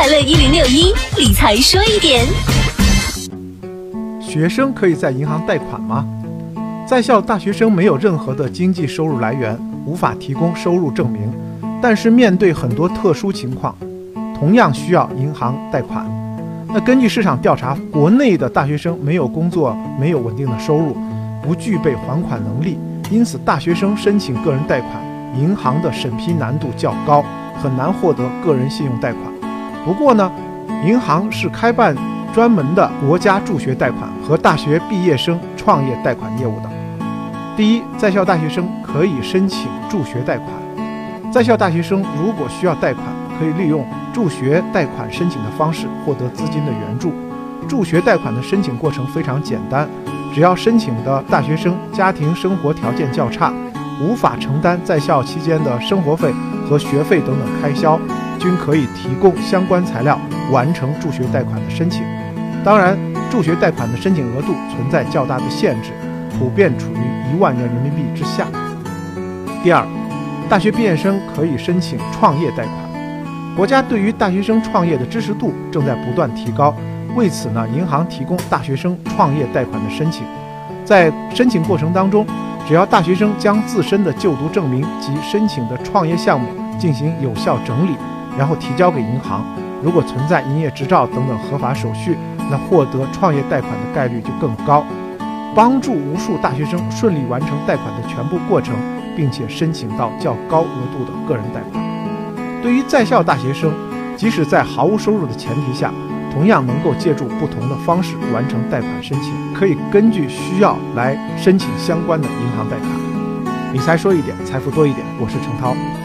快乐一零六一理财说一点。学生可以在银行贷款吗？在校大学生没有任何的经济收入来源，无法提供收入证明，但是面对很多特殊情况，同样需要银行贷款。那根据市场调查，国内的大学生没有工作，没有稳定的收入，不具备还款能力，因此大学生申请个人贷款，银行的审批难度较高，很难获得个人信用贷款。不过呢，银行是开办专门的国家助学贷款和大学毕业生创业贷款业务的。第一，在校大学生可以申请助学贷款。在校大学生如果需要贷款，可以利用助学贷款申请的方式获得资金的援助。助学贷款的申请过程非常简单，只要申请的大学生家庭生活条件较差，无法承担在校期间的生活费和学费等等开销，均可以提供相关材料完成助学贷款的申请。当然，助学贷款的申请额度存在较大的限制，普遍处于一万元人民币之下。第二，大学毕业生可以申请创业贷款。国家对于大学生创业的支持度正在不断提高，为此呢，银行提供大学生创业贷款的申请。在申请过程当中，只要大学生将自身的就读证明及申请的创业项目进行有效整理，然后提交给银行，如果存在营业执照等等合法手续，那获得创业贷款的概率就更高，帮助无数大学生顺利完成贷款的全部过程，并且申请到较高额度的个人贷款。对于在校大学生，即使在毫无收入的前提下，同样能够借助不同的方式完成贷款申请，可以根据需要来申请相关的银行贷款。理财说一点，财富多一点。我是程涛。